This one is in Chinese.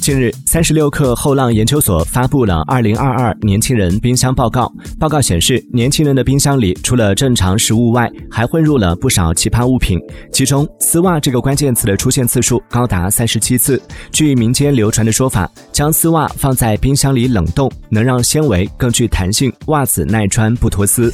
近日三十六氪后浪研究所发布了二零二二年轻人冰箱报告。报告显示年轻人的冰箱里除了正常食物外还混入了不少奇葩物品其中丝袜这个关键词的出现次数高达三十七次。据民间流传的说法将丝袜放在冰箱里冷冻能让纤维更具弹性袜子耐穿不脱丝。